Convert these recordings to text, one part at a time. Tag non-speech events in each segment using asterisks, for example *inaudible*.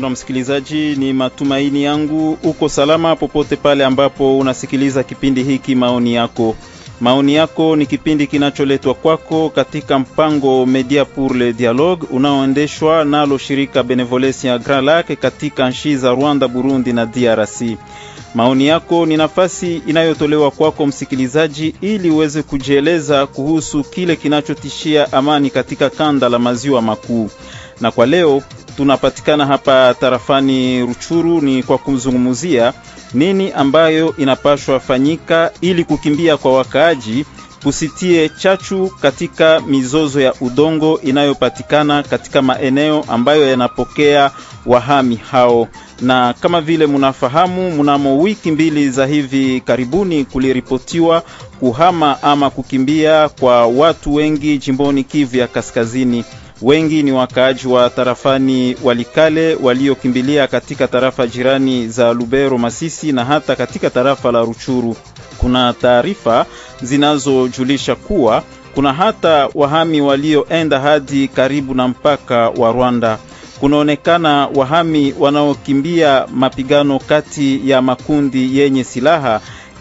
mpendwa msikilizaji, ni matumaini yangu uko salama popote pale ambapo unasikiliza kipindi hiki. Maoni yako, maoni yako ni kipindi kinacholetwa kwako katika mpango Media pour le Dialogue unaoendeshwa nalo shirika Benevolencia Grand Lac katika nchi za Rwanda, Burundi na DRC. Maoni yako ni nafasi inayotolewa kwako msikilizaji, ili uweze kujieleza kuhusu kile kinachotishia amani katika kanda la maziwa makuu. Na kwa leo tunapatikana hapa tarafani Ruchuru, ni kwa kumzungumzia nini ambayo inapashwa fanyika ili kukimbia kwa wakaaji kusitie chachu katika mizozo ya udongo inayopatikana katika maeneo ambayo yanapokea wahami hao. Na kama vile munafahamu, mnamo wiki mbili za hivi karibuni kuliripotiwa kuhama ama kukimbia kwa watu wengi jimboni Kivu ya Kaskazini. Wengi ni wakaaji wa tarafani Walikale waliokimbilia katika tarafa jirani za Lubero, Masisi na hata katika tarafa la Ruchuru. Kuna taarifa zinazojulisha kuwa kuna hata wahami walioenda hadi karibu na mpaka wa Rwanda. Kunaonekana wahami wanaokimbia mapigano kati ya makundi yenye silaha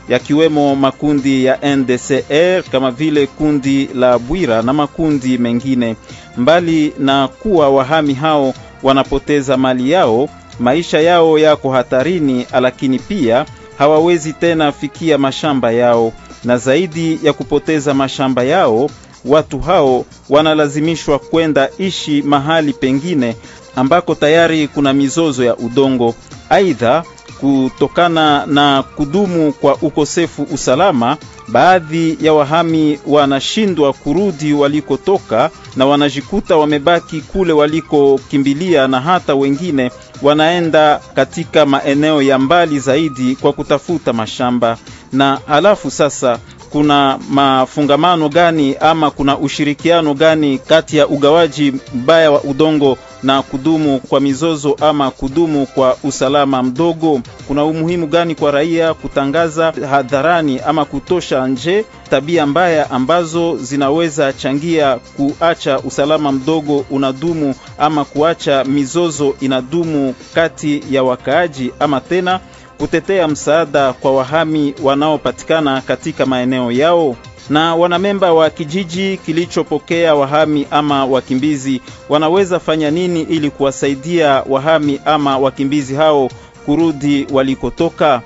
yakiwemo makundi ya NDCR kama vile kundi la Bwira na makundi mengine. Mbali na kuwa wahami hao wanapoteza mali yao, maisha yao yako hatarini, lakini pia hawawezi tena fikia mashamba yao, na zaidi ya kupoteza mashamba yao, watu hao wanalazimishwa kwenda ishi mahali pengine ambako tayari kuna mizozo ya udongo. Aidha, kutokana na kudumu kwa ukosefu usalama, baadhi ya wahami wanashindwa kurudi walikotoka na wanajikuta wamebaki kule walikokimbilia, na hata wengine wanaenda katika maeneo ya mbali zaidi kwa kutafuta mashamba. Na alafu sasa kuna mafungamano gani ama kuna ushirikiano gani kati ya ugawaji mbaya wa udongo na kudumu kwa mizozo ama kudumu kwa usalama mdogo? Kuna umuhimu gani kwa raia kutangaza hadharani ama kutosha nje tabia mbaya ambazo zinaweza changia kuacha usalama mdogo unadumu ama kuacha mizozo inadumu kati ya wakaaji ama tena kutetea msaada kwa wahami wanaopatikana katika maeneo yao. Na wanamemba wa kijiji kilichopokea wahami ama wakimbizi wanaweza fanya nini ili kuwasaidia wahami ama wakimbizi hao kurudi walikotoka?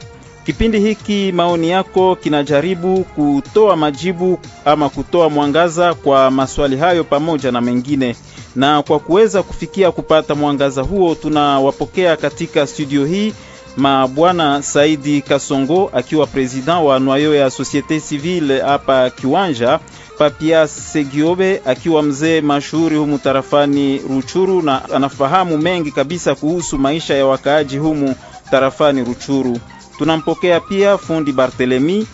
Kipindi hiki maoni yako kinajaribu kutoa majibu ama kutoa mwangaza kwa maswali hayo pamoja na mengine. Na kwa kuweza kufikia kupata mwangaza huo, tunawapokea katika studio hii mabwana Saidi Kasongo akiwa president wa noyo ya Societe Civile hapa Kiwanja, Papia Segiobe akiwa mzee mashuhuri humu tarafani Ruchuru na anafahamu mengi kabisa kuhusu maisha ya wakaaji humu tarafani Ruchuru. Tunampokea pia fundi Barthelemy,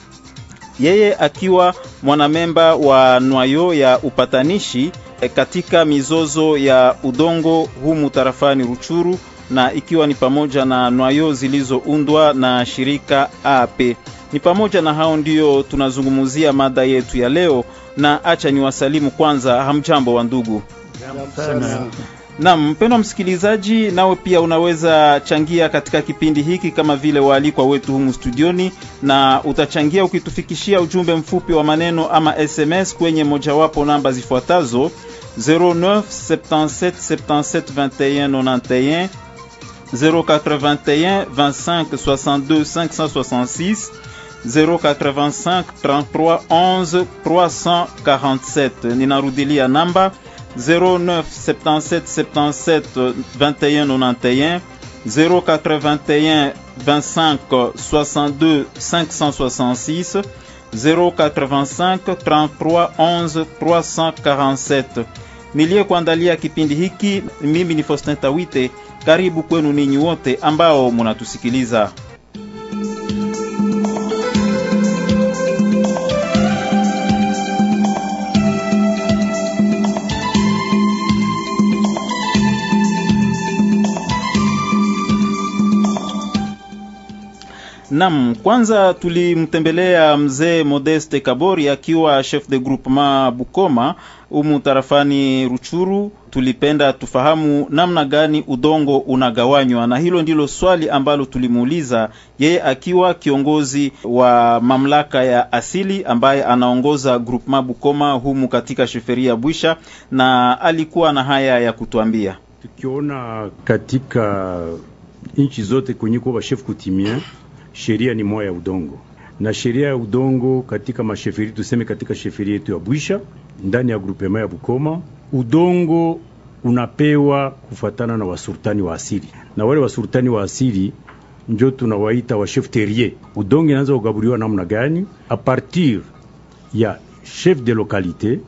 yeye akiwa mwanamemba wa nwayo ya upatanishi katika mizozo ya udongo humu tarafani Ruchuru na ikiwa ni pamoja na nwayo zilizoundwa na shirika AP. Ni pamoja na hao ndiyo tunazungumzia mada yetu ya leo, na acha ni wasalimu kwanza. Hamjambo wa ndugu. Naam, mpendwa msikilizaji, nawe pia unaweza changia katika kipindi hiki kama vile waalikwa wetu humu studioni, na utachangia ukitufikishia ujumbe mfupi wa maneno ama SMS kwenye mojawapo namba zifuatazo 09 77 77 21 91 081 25 62 566 085 33 11 347. Ninarudilia namba 09 77 77 21 91 081 25 62 566 085 33 11 347. Niliyekuandalia kipindi hiki mimi ni Faustin Tawite. Karibu kwenu ninyi wote ambao munatusikiliza. Nam, kwanza tulimtembelea mzee Modeste Kabori akiwa chef de groupement Bukoma umu tarafani Ruchuru, tulipenda tufahamu namna gani udongo unagawanywa, na hilo ndilo swali ambalo tulimuuliza yeye, akiwa kiongozi wa mamlaka ya asili ambaye anaongoza groupement Bukoma humu katika sheferia Bwisha, na alikuwa na haya ya kutuambia. Tukiona katika nchi zote kwenye kuwa chef kutimia sheria ni moya ya udongo na sheria ya udongo katika masheferi, tuseme katika sheferi yetu ya Bwisha ndani ya groupement ya Bukoma, udongo unapewa kufuatana na wasultani wa asili, na wale wasultani wa asili njo tunawaita wa chef terrier. Udongo inaanza kugabuliwa namna gani? A partir ya chef de localité.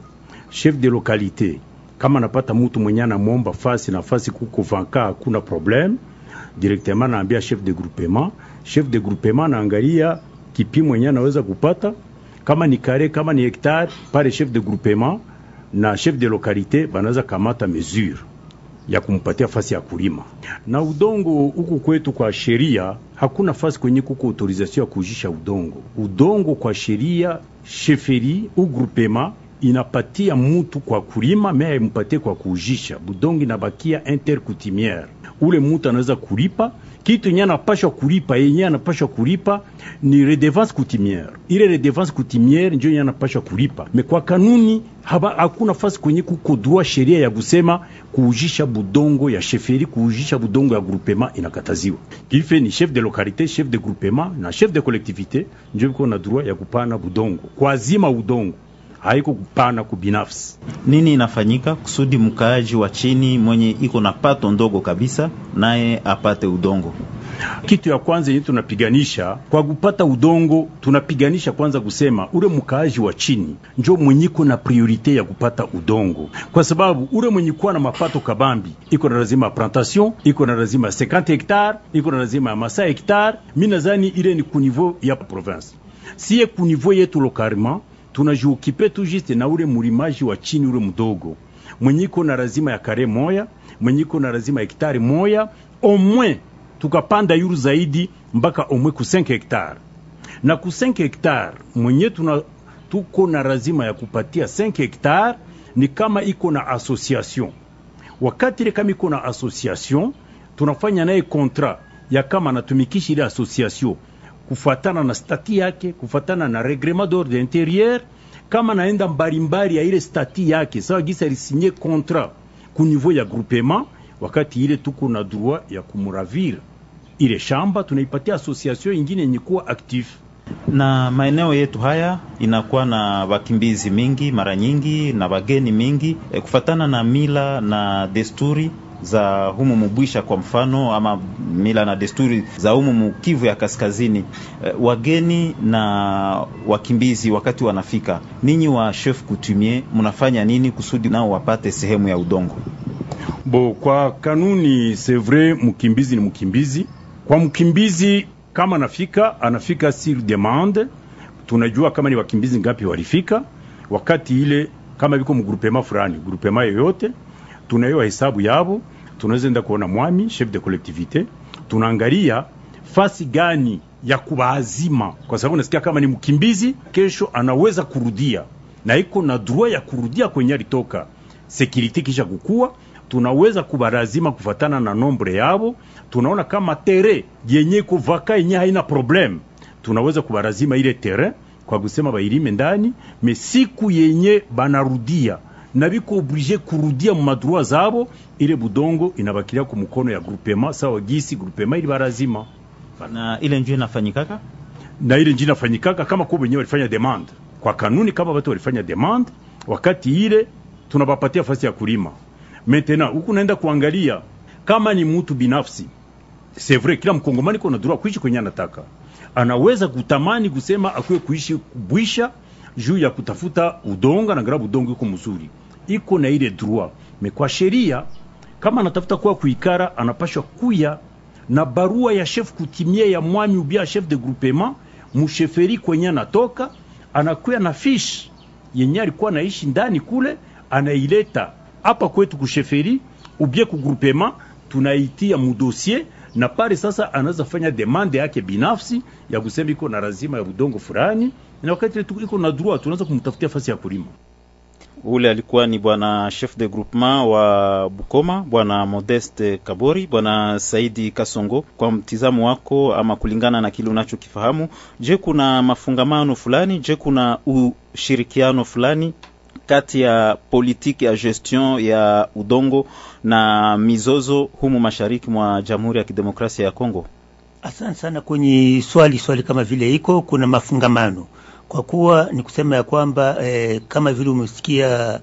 Chef de localité kama napata mutu mwenye anamwomba fasi na fasi kuko vanka, hakuna probleme, directement naambia chef de groupement. Chef de groupement naangalia kipimo mwenye anaweza kupata kama ni kare, kama ni hektari, pale chef de groupement na chef de localité banaweza kamata mesure ya kumpatia fasi ya kulima. Na udongo huku kwetu kwa sheria hakuna fasi kwenye kuko autorisation ya kujisha udongo. Udongo kwa sheria sheferi u groupement inapatia mutu kwa kulima, me haimpatie kwa kujisha. Budongo inabakia intercoutumiere, ule mutu anaweza kulipa kitu yenye anapashwa kulipa, yenye anapashwa kulipa ni redevance coutumiere. Ile redevance coutumiere ndio yenye anapashwa kulipa, me kwa kanuni haba hakuna fasi kwenye kuko droit sheria ya kusema kuujisha budongo ya sheferi, kuujisha budongo ya groupement inakataziwa. Kife ni chef de localité, chef de groupement na chef de collectivité ndio biko na droit ya kupana budongo kwa zima udongo haiko kupana kubinafsi. Nini inafanyika kusudi mkaaji wa chini mwenye iko na pato ndogo kabisa naye apate udongo? Kitu ya kwanza yenye tunapiganisha kwa kupata udongo, tunapiganisha kwanza kusema ule mkaaji wa chini njo mwenye iko na priorite ya kupata udongo, kwa sababu ule mwenye kuwa na mapato kabambi iko na lazima plantation, iko na lazima 50 hectare, iko na lazima ya masa hectare. Mi nadhani ile ni kunivo ya province, siye kuniveau yetu localement tunajiukipe tu juste na ule mulimaji wa chini ule mdogo. Mwenye iko na lazima ya kare moya, mwenye iko na lazima ya hektari moya omwe, tukapanda yuru zaidi mpaka omwe ku 5 hektari na ku 5 hektari mwenye tuna tuko na lazima ya kupatia 5 hektari ni kama iko na association. Wakati ile kama iko na association, tunafanya naye contrat ya kama anatumikisha ile association kufatana na stati yake, kufuatana na reglement d'ordre interieur, kama naenda mbalimbali ya ile stati yake, sawa gisa alisinye contrat ku niveau ya groupement. Wakati ile tuko na droit ya kumuravira ile shamba, tunaipatia association ingine yenye kuwa active na maeneo yetu haya inakuwa na wakimbizi mingi mara nyingi na wageni mingi. E, kufatana na mila na desturi za humu Mubwisha kwa mfano, ama mila na desturi za humu Mukivu ya Kaskazini. E, wageni na wakimbizi wakati wanafika, ninyi wa chef coutumier mnafanya nini kusudi nao wapate sehemu ya udongo? Bo, kwa kanuni vrai, mkimbizi ni mkimbizi. Kwa mkimbizi kama anafika anafika sur demande, tunajua kama ni wakimbizi ngapi walifika wakati ile, kama viko mgrupema fulani, grupema yoyote tunayo hesabu yabo, tunaweza enda kuona mwami chef de collectivité, tunaangalia fasi gani ya kubaazima, kwa sababu nasikia kama ni mkimbizi, kesho anaweza kurudia. Na iko na droit ya kurudia kwenye alitoka. Security kisha kukua, tunaweza kubarazima kufatana na nombre yabo. Tunaona kama tere yenye kuvaka vaka yenye haina problem, tunaweza kubarazima ile tere kwa kusema bailime ndani, mesiku yenye banarudia na biko oblige kurudia mu madroit zabo, ile budongo inabakilia ku mukono ya groupement sawa gisi groupement ili barazima. Na ile njoo inafanyikaka? Na ile njoo inafanyikaka kama kwa wenyewe walifanya demand. Kwa kanuni, kama watu walifanya demand wakati ile tunabapatia fasi ya kulima. Maintenant huku naenda kuangalia kama ni mtu binafsi, c'est vrai, kila mkongomani kuna droit kuishi kwenye anataka, anaweza kutamani kusema akuwe kuishi kubwisha juu ya kutafuta udongo na grabu udongo iko mzuri, iko na ile droit. Me kwa sheria kama anatafuta kuwa kuikara, anapashwa kuya na barua ya chef kutimia ya mwami ubia chef de groupement musheferi kwenye anatoka, anakuya na fish yenye alikuwa naishi ndani kule, anaileta hapa kwetu kusheferi ubia ku groupement, tunaitia mudosie na pale sasa anaweza fanya demande yake binafsi ya kusema iko na lazima ya udongo fulani, na wakati iko na droit tunaweza kumtafutia fasi ya kulima. Ule alikuwa ni bwana chef de groupement wa Bukoma, bwana Modeste Kabori. Bwana Saidi Kasongo, kwa mtizamo wako ama kulingana na kile unachokifahamu, je, kuna mafungamano fulani? Je, kuna ushirikiano fulani kati ya politiki ya gestion ya udongo na mizozo humu mashariki mwa Jamhuri ya Kidemokrasia ya Kongo? Asante sana kwenye swali swali kama vile iko kuna mafungamano kwa kuwa ni kusema ya kwamba eh, kama vile umesikia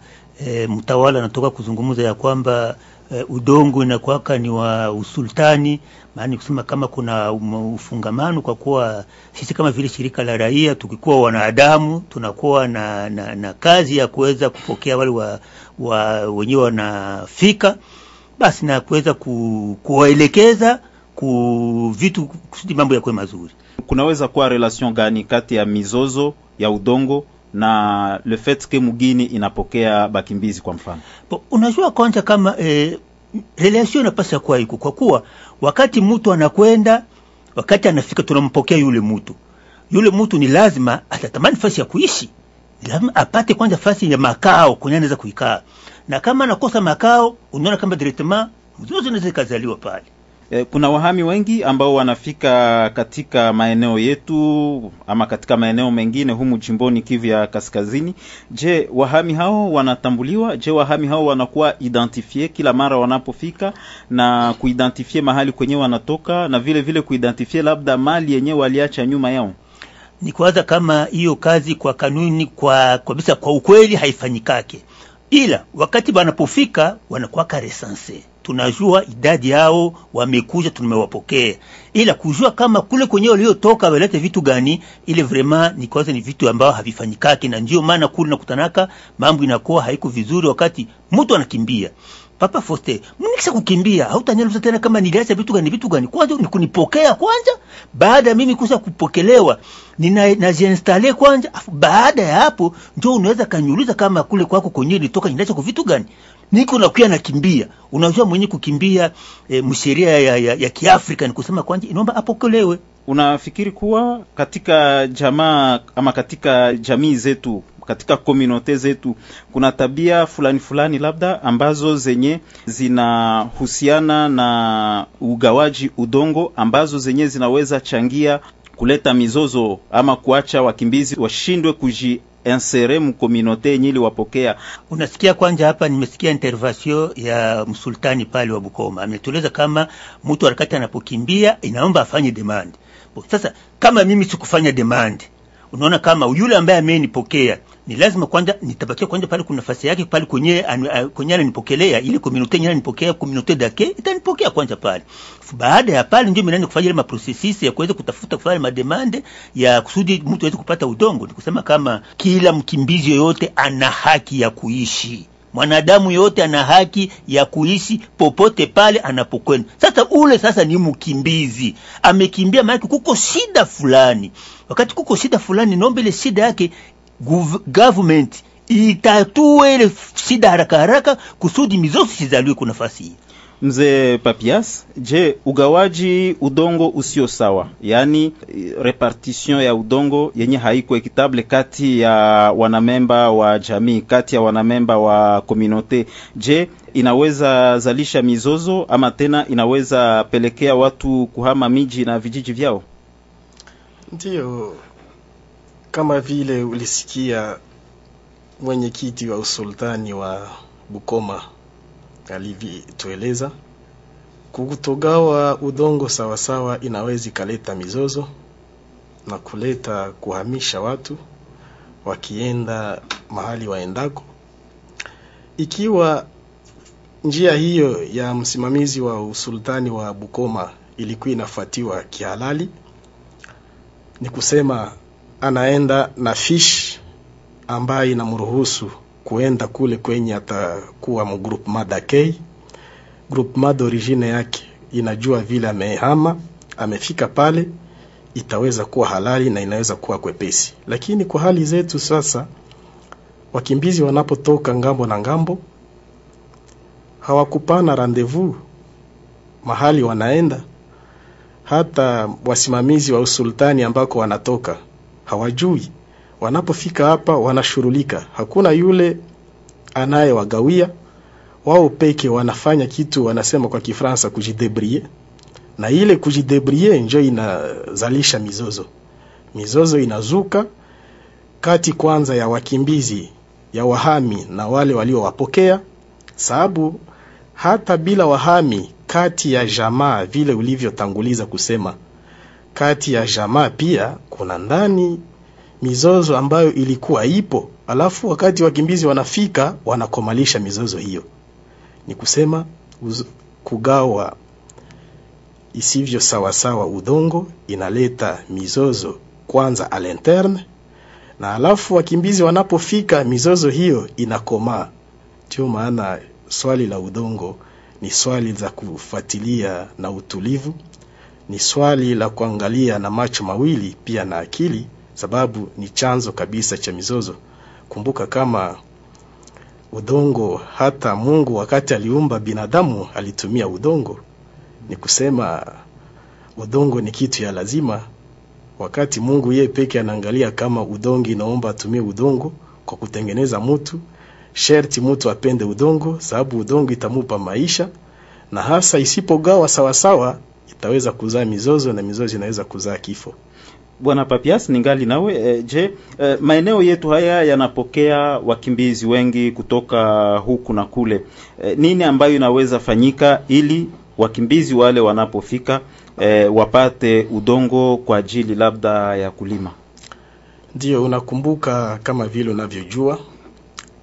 eh, mtawala anatoka kuzungumza ya kwamba eh, udongo inakwaka ni wa usultani, maana kusema kama kuna ufungamano, kwa kuwa sisi kama vile shirika la raia tukikuwa wanadamu tunakuwa na, na, na kazi ya kuweza kupokea wale wa, wa wenyewe wanafika basi na kuweza ku, kuwaelekeza ku vitu kusudi mambo yakuwe mazuri. Kunaweza kuwa relation gani kati ya mizozo ya udongo na le fait que mugini inapokea bakimbizi kwa mfano? Bo, unajua kwanza kama eh, relation inapasa kuwa iko kwa kuwa wakati mtu anakwenda, wakati anafika, tunampokea yule mtu. Yule mtu ni lazima atatamani fasi ya kuishi, lazima apate kwanza fasi ya makao kwenye anaweza kuikaa, na kama anakosa makao, unaona kama directement mzozo unaweza ikazaliwa pale. Kuna wahami wengi ambao wanafika katika maeneo yetu ama katika maeneo mengine humu jimboni Kivu ya Kaskazini. Je, wahami hao wanatambuliwa? Je, wahami hao wanakuwa identifie kila mara wanapofika na kuidentifie mahali kwenye wanatoka na vile vile kuidentifie labda mali yenyewe waliacha nyuma yao? Ni kwanza kama hiyo kazi kwa kanuni, kwa kabisa, kwa ukweli haifanyikake, ila wakati wanapofika wanakuwa resanse tunajua idadi yao wamekuja, tumewapokea, ila kujua kama kule kwenye waliotoka walete vitu gani, ile vraiment ni kwanza ni vitu ambao havifanyikaki, na ndio maana kule nakutanaka mambo inakuwa haiko vizuri, wakati mtu anakimbia Papa Foste, mnikisha kukimbia hautanieleza tena kama niliacha vitu gani vitu gani. Kwanza ni kunipokea kwanza, baada ya mimi kusha kupokelewa nina najiinstale kwanza, afu baada ya hapo ndio unaweza kaniuliza kama kule kwako kwenyewe nilitoka niliacha kwa vitu gani. Niko nakuya nakimbia. Unajua mwenye kukimbia e, msheria ya, ya, ya Kiafrika ni kusema kwanje inaomba apokolewe. Unafikiri kuwa katika jamaa ama katika jamii zetu katika komunote zetu kuna tabia fulani fulani labda ambazo zenye zinahusiana na ugawaji udongo ambazo zenye zinaweza changia kuleta mizozo ama kuacha wakimbizi washindwe kuji insere mkominote yenye iliwapokea. Unasikia kwanja hapa, nimesikia intervention ya msultani pale wa Bukoma, ametueleza kama mtu harakati anapokimbia inaomba afanye demand. Sasa kama mimi sikufanya demand unaona kama yule ambaye amenipokea ni lazima kwanza nitabakia kwanza pale kuna nafasi yake pale kwenye kwenye ananipokelea ile community yenyewe ananipokea community dake itanipokea kwanza pale. Baada ya pale ndio mimi kufanya ile maprocesses ya kuweza kutafuta kufanya mademande ya kusudi mtu aweze kupata udongo. Ni kusema kama kila mkimbizi yoyote ana haki ya kuishi mwanadamu yote ana haki ya kuishi popote pale anapokwenda. Sasa ule sasa ni mkimbizi, amekimbia maana kuko shida fulani. Wakati kuko shida fulani, nombe ile shida yake government itatue ile shida haraka haraka, kusudi mizozo sizaliwe kwa nafasi hii. Mzee Papias, je, ugawaji udongo usio sawa, yaani repartition ya udongo yenye haiko ekitable kati ya wanamemba wa jamii, kati ya wanamemba wa komunote, je, inaweza zalisha mizozo ama tena inaweza pelekea watu kuhama miji na vijiji vyao? Ndiyo, kama vile ulisikia mwenyekiti wa usultani wa Bukoma alivyotueleza, kutogawa udongo sawasawa inaweza ikaleta mizozo na kuleta kuhamisha watu wakienda mahali waendako. Ikiwa njia hiyo ya msimamizi wa usultani wa Bukoma ilikuwa inafuatiwa kihalali, ni kusema anaenda na fish ambayo inamruhusu kuenda kule kwenye atakuwa mu groupement d'accueil. Groupement d'origine yake inajua vile amehama, amefika pale, itaweza kuwa halali na inaweza kuwa kwepesi. Lakini kwa hali zetu sasa, wakimbizi wanapotoka ng'ambo na ng'ambo, hawakupana rendezvous mahali wanaenda. Hata wasimamizi wa usultani ambako wanatoka hawajui wanapofika hapa wanashurulika. Hakuna yule anayewagawia wao peke wanafanya kitu wanasema kwa Kifaransa kujidebrie, na ile kujidebrie njo inazalisha mizozo. Mizozo inazuka kati kwanza ya wakimbizi ya wahami na wale waliowapokea, sababu hata bila wahami, kati ya jamaa, vile ulivyotanguliza kusema, kati ya jamaa pia kuna ndani mizozo ambayo ilikuwa ipo, alafu wakati wakimbizi wanafika wanakomalisha mizozo hiyo. Ni kusema uz, kugawa isivyo sawasawa udongo inaleta mizozo kwanza a l'interne, na alafu wakimbizi wanapofika mizozo hiyo inakomaa. Ndio maana swali la udongo ni swali za kufuatilia na utulivu, ni swali la kuangalia na macho mawili pia na akili, sababu ni chanzo kabisa cha mizozo. Kumbuka kama udongo, hata Mungu wakati aliumba binadamu alitumia udongo. Ni kusema udongo ni kitu ya lazima. Wakati Mungu yeye peke anaangalia kama udongo inaomba atumie udongo kwa kutengeneza mtu, sherti mtu apende udongo, sababu udongo itamupa maisha, na hasa isipogawa sawasawa itaweza kuzaa mizozo na mizozo inaweza kuzaa kifo. Bwana Papias, ningali nawe e, je, e, maeneo yetu haya yanapokea wakimbizi wengi kutoka huku na kule. E, nini ambayo inaweza fanyika ili wakimbizi wale wanapofika e, wapate udongo kwa ajili labda ya kulima? Ndiyo, unakumbuka kama vile unavyojua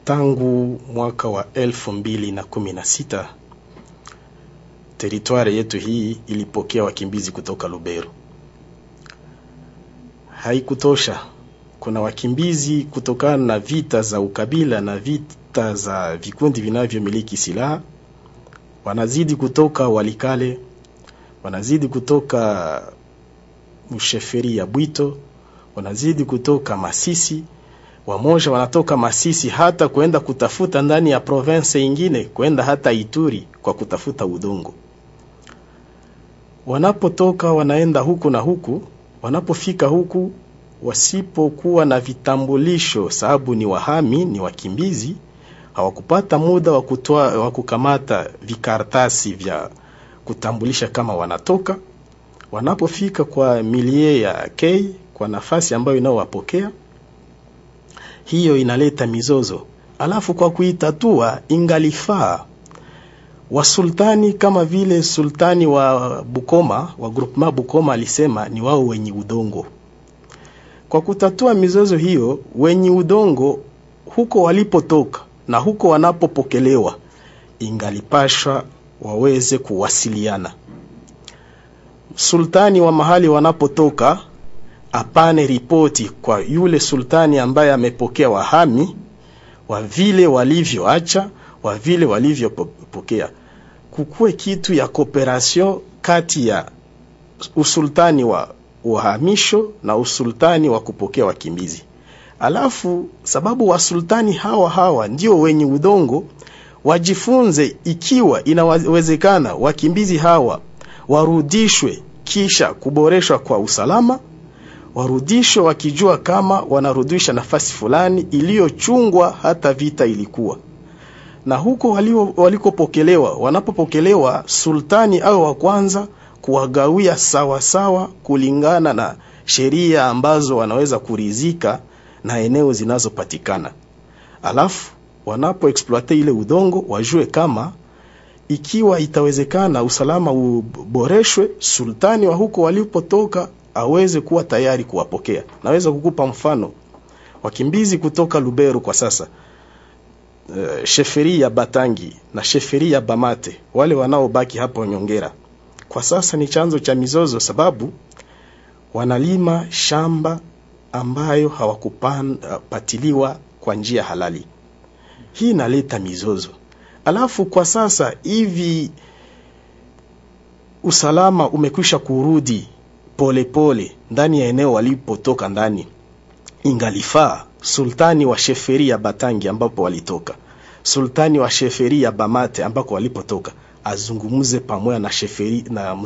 tangu mwaka wa elfu mbili na kumi na sita teritwari yetu hii ilipokea wakimbizi kutoka Lubero. Haikutosha, kuna wakimbizi kutokana na vita za ukabila na vita za vikundi vinavyomiliki silaha, wanazidi kutoka Walikale, wanazidi kutoka msheferi ya Bwito, wanazidi kutoka Masisi, wamoja wanatoka Masisi hata kwenda kutafuta ndani ya province ingine, kwenda hata Ituri kwa kutafuta udongo. Wanapotoka wanaenda huku na huku, wanapofika huku wasipokuwa na vitambulisho, sababu ni wahami, ni wakimbizi, hawakupata muda wa kutoa wa kukamata vikaratasi vya kutambulisha kama wanatoka. Wanapofika kwa milie ya K, kwa nafasi ambayo inaowapokea hiyo inaleta mizozo. Alafu kwa kuitatua ingalifaa wasultani kama vile sultani wa Bukoma wa groupement Bukoma alisema ni wao wenye udongo. Kwa kutatua mizozo hiyo, wenye udongo huko walipotoka na huko wanapopokelewa, ingalipashwa waweze kuwasiliana. Sultani wa mahali wanapotoka apane ripoti kwa yule sultani ambaye amepokea wahami wa vile walivyoacha, wa vile walivyopokea. Kukuwe kitu ya kooperasion kati ya usultani wa uhamisho na usultani wa kupokea wakimbizi. Alafu sababu wasultani hawa hawa ndio wenye udongo, wajifunze ikiwa inawezekana wakimbizi hawa warudishwe kisha kuboreshwa kwa usalama warudishwe wakijua kama wanarudisha nafasi fulani iliyochungwa hata vita ilikuwa na huko walikopokelewa wanapopokelewa sultani au wa kwanza kuwagawia sawasawa sawa kulingana na sheria ambazo wanaweza kurizika na eneo zinazopatikana. Alafu wanapoexploite ile udongo wajue kama ikiwa itawezekana usalama uboreshwe sultani wa huko walipotoka aweze kuwa tayari kuwapokea. Naweza kukupa mfano. Wakimbizi kutoka Lubero kwa sasa uh, sheferi ya Batangi na sheferi ya Bamate, wale wanaobaki hapo Nyongera, kwa sasa ni chanzo cha mizozo, sababu wanalima shamba ambayo hawakupatiliwa kwa njia halali. Hii inaleta mizozo. Alafu kwa sasa hivi usalama umekwisha kurudi polepole pole, ndani ya eneo walipotoka ndani, ingalifaa sultani wa sheferi ya Batangi ambapo walitoka, sultani wa sheferi ya Bamate ambako walipotoka, azungumze pamoja na sheferi na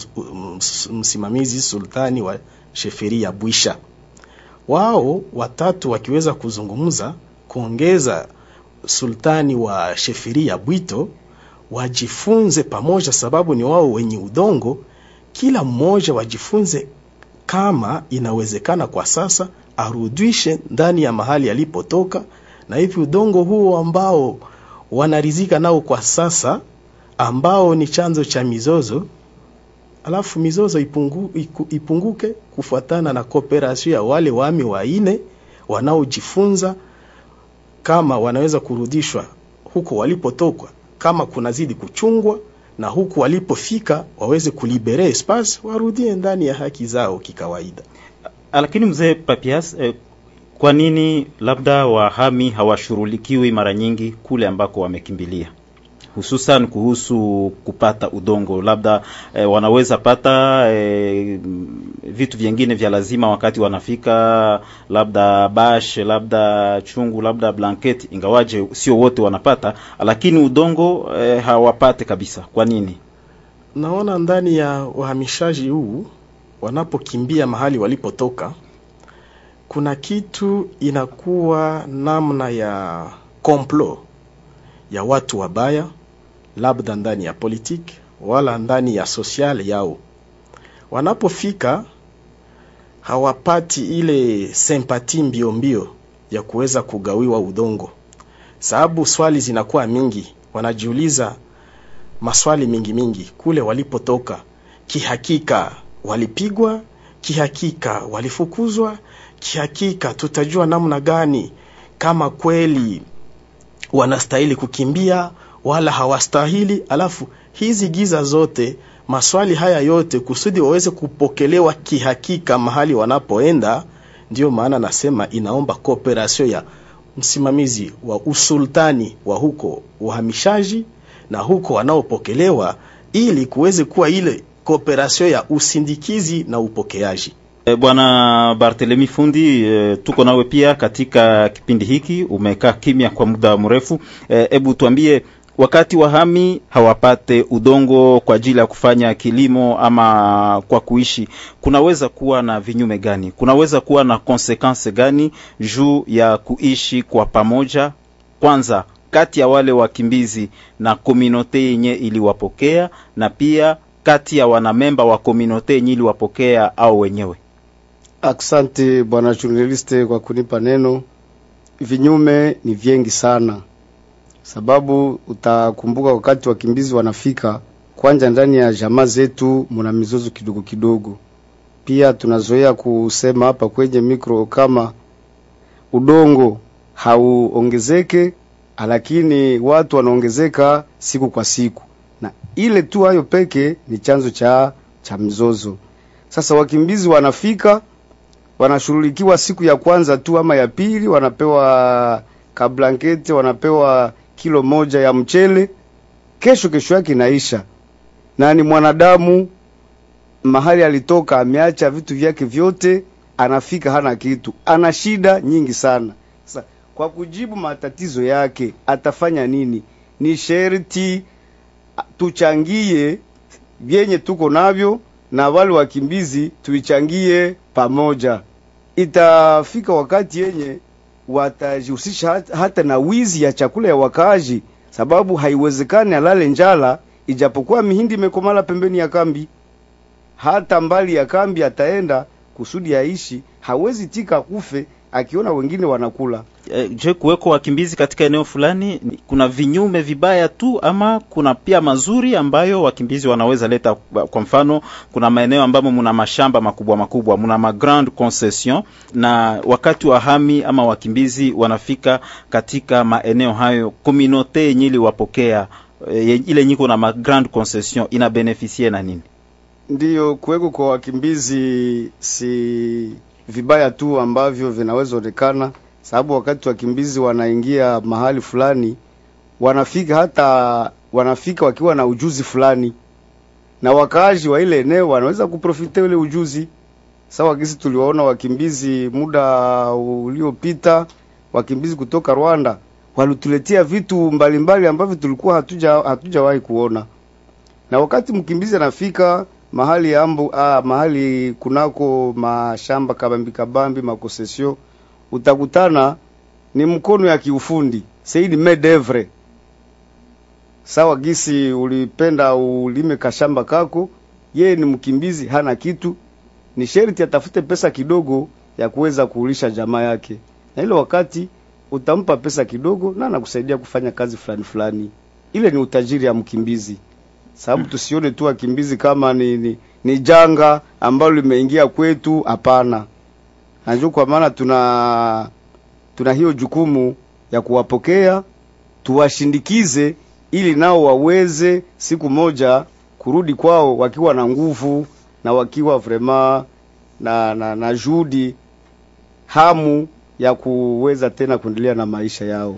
msimamizi sultani wa sheferi ya Bwisha. Wao watatu wakiweza kuzungumza, kuongeza sultani wa Sheferi ya Bwito wajifunze pamoja, sababu ni wao wenye udongo. Kila mmoja wajifunze kama inawezekana kwa sasa arudishe ndani ya mahali alipotoka, na hivi udongo huo ambao wanarizika nao kwa sasa, ambao ni chanzo cha mizozo, alafu mizozo ipungu, ipunguke kufuatana na kooperasio ya wale wami waine wanaojifunza kama wanaweza kurudishwa huko walipotoka, kama kunazidi kuchungwa na huku walipofika waweze kulibere espace warudie ndani ya haki zao kikawaida. Lakini mzee Papias, eh, kwa nini labda wahami hawashughulikiwi mara nyingi kule ambako wamekimbilia, hususan kuhusu kupata udongo? Labda eh, wanaweza pata eh, vitu vingine vya lazima wakati wanafika, labda bash, labda chungu, labda blanketi, ingawaje sio wote wanapata, lakini udongo eh, hawapate kabisa. Kwa nini? Naona ndani ya uhamishaji huu wanapokimbia mahali walipotoka, kuna kitu inakuwa namna ya komplo ya watu wabaya, labda ndani ya politiki wala ndani ya sosiali yao. Wanapofika hawapati ile sempati mbio mbio ya kuweza kugawiwa udongo, sababu swali zinakuwa mingi, wanajiuliza maswali mingi mingi kule walipotoka. Kihakika walipigwa, kihakika walifukuzwa, kihakika tutajua namna gani kama kweli wanastahili kukimbia wala hawastahili. Alafu hizi giza zote, maswali haya yote, kusudi waweze kupokelewa kihakika mahali wanapoenda. Ndiyo maana nasema inaomba kooperasio ya msimamizi wa usultani wa huko uhamishaji na huko wanaopokelewa, ili kuweze kuwa ile kooperasio ya usindikizi na upokeaji. E, Bwana Barthelemy Fundi, e, tuko nawe pia katika kipindi hiki. Umekaa kimya kwa muda mrefu, hebu e, tuambie, wakati wahami hawapate udongo kwa ajili ya kufanya kilimo ama kwa kuishi, kunaweza kuwa na vinyume gani? Kunaweza kuwa na konsekanse gani juu ya kuishi kwa pamoja, kwanza kati ya wale wakimbizi na kominote yenye iliwapokea na pia kati ya wanamemba wa kominote yenye iliwapokea au wenyewe? Asante bwana journaliste kwa kunipa neno. Vinyume ni vyengi sana, sababu utakumbuka wakati wakimbizi wanafika, kwanja ndani ya jamaa zetu muna mizozo kidogo kidogo. Pia tunazoea kusema hapa kwenye mikro kama udongo hauongezeke, lakini watu wanaongezeka siku kwa siku, ile tu hayo peke ni chanzo cha cha mzozo. Sasa wakimbizi wanafika wanashughulikiwa siku ya kwanza tu ama ya pili, wanapewa kablankete, wanapewa kilo moja ya mchele, kesho kesho yake inaisha. Na ni mwanadamu mahali alitoka, ameacha vitu vyake vyote, anafika hana kitu, ana shida nyingi sana. Sasa kwa kujibu matatizo yake atafanya nini? Ni sherti tuchangie vyenye tuko navyo na wale wakimbizi tuichangie pamoja. Itafika wakati yenye watajihusisha hata, na wizi ya chakula ya wakaaji, sababu haiwezekani alale njala ijapokuwa mihindi imekomala pembeni ya kambi. Hata mbali ya kambi ataenda kusudi aishi, hawezi tika kufe akiona wengine wanakula. E, je, kuweko wakimbizi katika eneo fulani kuna vinyume vibaya tu ama kuna pia mazuri ambayo wakimbizi wanaweza leta? Kwa mfano, kuna maeneo ambamo muna mashamba makubwa makubwa, muna ma grand concession, na wakati wa hami ama wakimbizi wanafika katika maeneo hayo, kominote yenye iliwapokea e, ile nyiko na ma grand concession ina beneficie na nini? Ndiyo, kuweko kwa wakimbizi si vibaya tu ambavyo vinaweza onekana, sababu wakati wakimbizi wanaingia mahali fulani, wanafika hata wanafika wakiwa na ujuzi fulani, na wakaaji wa ile eneo wanaweza kuprofite ule ujuzi. Sawa kisi tuliwaona wakimbizi muda uliopita, wakimbizi kutoka Rwanda walituletea vitu mbalimbali ambavyo tulikuwa hatuja hatujawahi kuona, na wakati mkimbizi anafika mahali ambu ah, mahali kunako mashamba kabambi kabambi makosesio, utakutana ni mkono ya kiufundi, c'est medevre. Sawa gisi ulipenda ulime kashamba kako, yeye ni mkimbizi, hana kitu, ni sherti atafute pesa kidogo ya kuweza kuulisha jamaa yake, na ile wakati utampa pesa kidogo na anakusaidia kufanya kazi fulani fulani. Ile ni utajiri ya mkimbizi, sababu tusione tu wakimbizi kama ni, ni, ni janga ambalo limeingia kwetu. Hapana, najua kwa maana tuna tuna hiyo jukumu ya kuwapokea tuwashindikize ili nao waweze siku moja kurudi kwao wakiwa na nguvu na wakiwa vrema na, na, na juhudi hamu ya kuweza tena kuendelea na maisha yao.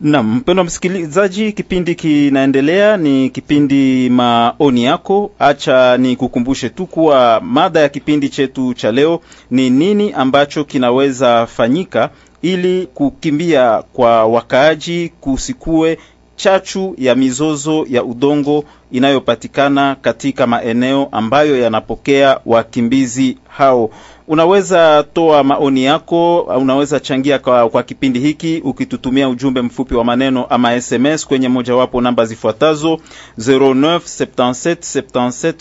Naam, mpendwa msikilizaji, kipindi kinaendelea, ni kipindi maoni yako. Acha ni kukumbushe tu kuwa mada ya kipindi chetu cha leo ni nini ambacho kinaweza fanyika ili kukimbia kwa wakaaji kusikue chachu ya mizozo ya udongo inayopatikana katika maeneo ambayo yanapokea wakimbizi hao. Unaweza toa maoni yako, unaweza changia kwa, kwa kipindi hiki ukitutumia ujumbe mfupi wa maneno ama SMS kwenye mojawapo namba zifuatazo 09 77 77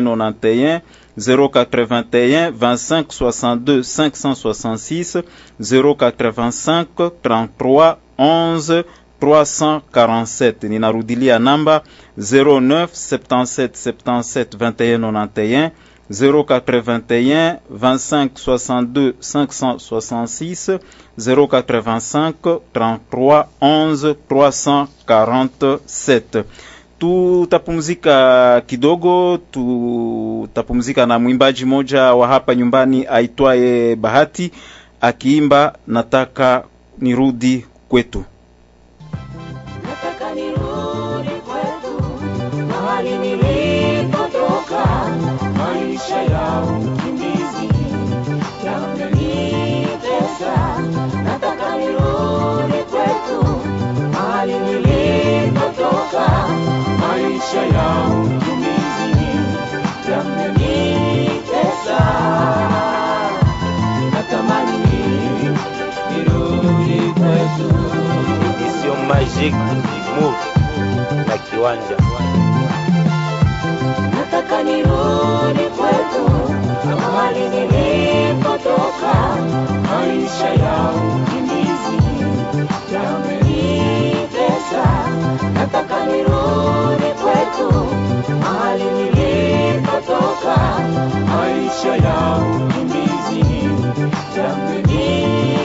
21 91 081 25 62 566 085 33 11 347 ninarudilia namba 09 77 77 21 91 081 25 62 566 085 33 11 347 tutapumzika kidogo, tutapumzika na mwimbaji moja wa hapa nyumbani aitwaye Bahati akiimba nataka nirudi kwetu. Nataka nirudi kwetu, mahali nilipotoka. Maisha ya ukimbizi yamenitesa. Nataka nirudi kwetu, mahali nilipotoka. Maisha ya ukimbizi yamenitesa. Natamani nirudi kwetu. Edition magic Move na Kiwanja. Nataka kwetu, mahali nilipotoka. Maisha ya ukimbizi yamenitesa. Nataka nirudi kwetu, mahali nilipotoka. Maisha ya ukimbizi yamenitesa.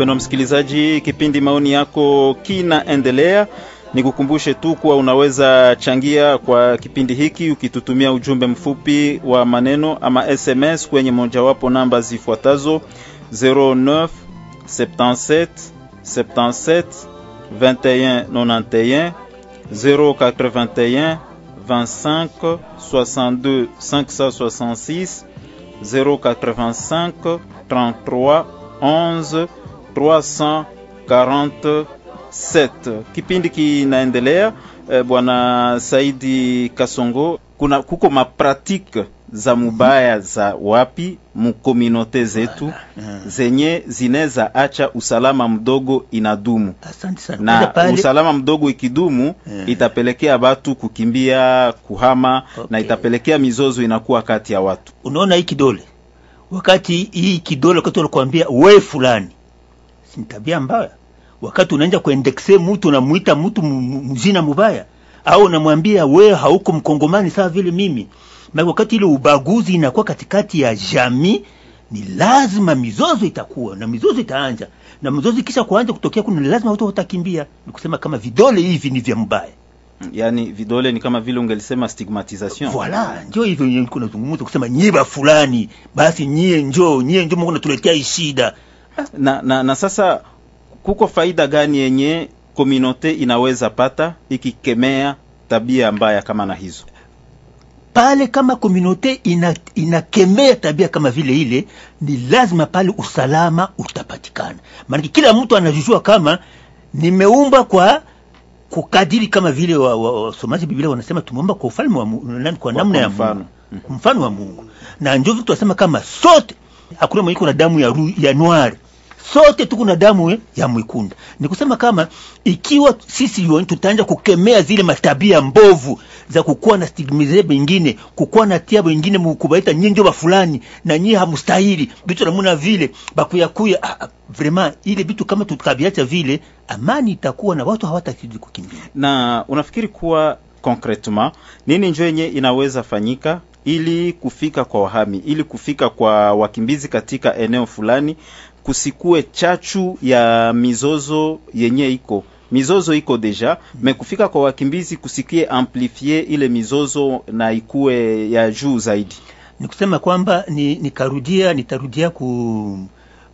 Mpendwa msikilizaji, kipindi maoni yako kinaendelea. Nikukumbushe tu kuwa unaweza changia kwa kipindi hiki ukitutumia ujumbe mfupi wa maneno ama SMS kwenye mojawapo namba zifuatazo 09 77 77 21 91 081 25 62 566 085 33 11 347. Kipindi kinaendelea. Eh, Bwana Saidi Kasongo, kuna kuko mapratike za mubaya za wapi? Mukominote zetu zenye zineza acha usalama mdogo inadumu. Na usalama mdogo ikidumu Eh. itapelekea watu kukimbia kuhama na itapelekea mizozo inakuwa kati ya watu. Unaona hii kidole? Wakati hii kidole wakati wanakuambia we fulani si tabia mbaya? Wakati unaanza kuendekse mtu unamuita mtu mzina mubaya au unamwambia we hauko mkongomani sawa vile mimi. Na wakati ile ubaguzi inakuwa katikati ya jamii ni lazima mizozo itakuwa na mizozo itaanza. Na mizozo kisha kuanza kutokea kuna lazima watu watakimbia. Ni kusema kama vidole hivi ni vya mbaya. Yaani vidole ni kama vile ungelisema stigmatisation Voila, ndio hivyo niko nazungumza kusema nyie ba fulani, basi nyie njoo, nyie njoo mko natuletea shida. Na, na, na sasa kuko faida gani yenye kominote inaweza pata ikikemea tabia mbaya kama na hizo Pale kama komunote ina, inakemea tabia kama vile ile, ni lazima pale usalama utapatikana. maanake kila mtu anajujua kama nimeumba kwa kukadiri kama vile wa, wa, wasomaji Biblia wanasema tumeumba kwa ufalme wa Mungu, kwa namna ya mfano. Mungu, mfano wa Mungu. Na ndio vitu wasema kama sote hakuna mwenye kuna damu ya ru, ya noir sote tuko na damu ya mwikunda. Ni kusema kama ikiwa sisi yote tutaanza kukemea zile matabia mbovu za kukua na stigmize bengine, kukua na tia bengine mkubaita nyinyi ndio fulani na nyinyi hamstahili vitu namuna vile bakuya kuya ah, vraiment ile vitu kama tukabiacha vile, amani itakuwa na watu hawatazidi kukimbia. na unafikiri kuwa concretement nini njo yenye inaweza fanyika ili kufika kwa wahami ili kufika kwa wakimbizi katika eneo fulani kusikue chachu ya mizozo yenye iko. Mizozo iko deja me kufika kwa wakimbizi kusikie amplifie ile mizozo na ikuwe ya juu zaidi. Ni kusema kwamba ni nikarudia nitarudia ku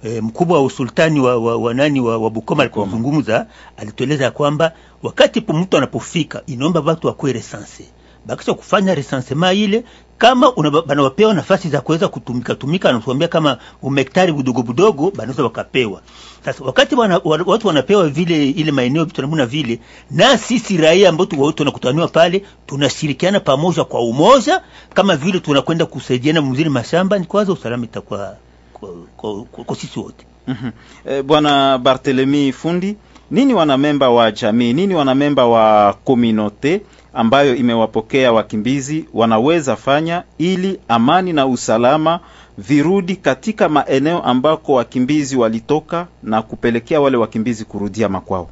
e, mkubwa wa usultani wa, wa, wa nani wa, wa Bukoma alipozungumza alitueleza kwamba wakati po mtu anapofika inaomba watu wakuwe resanse bakisha kufanya recensement ile kama banawapewa nafasi za kuweza kutumika tumika, anatuambia kama umektari budogo budogo banaweza wakapewa. Sasa wakati wana, watu wanapewa vile ile maeneo vitu namuna vile, na sisi raia ambao tu- tunakutaniwa pale tunashirikiana pamoja kwa umoja, kama vile tunakwenda kusaidiana mzuri mashamba, ni kwanza usalama itakuwa kwa, kwa, kwa, kwa sisi wote. Mhm. Eh, Bwana Barthelemy Fundi, nini wanamemba wa jamii, nini wanamemba wa kominote ambayo imewapokea wakimbizi wanaweza fanya ili amani na usalama virudi katika maeneo ambako wakimbizi walitoka na kupelekea wale wakimbizi kurudia makwao?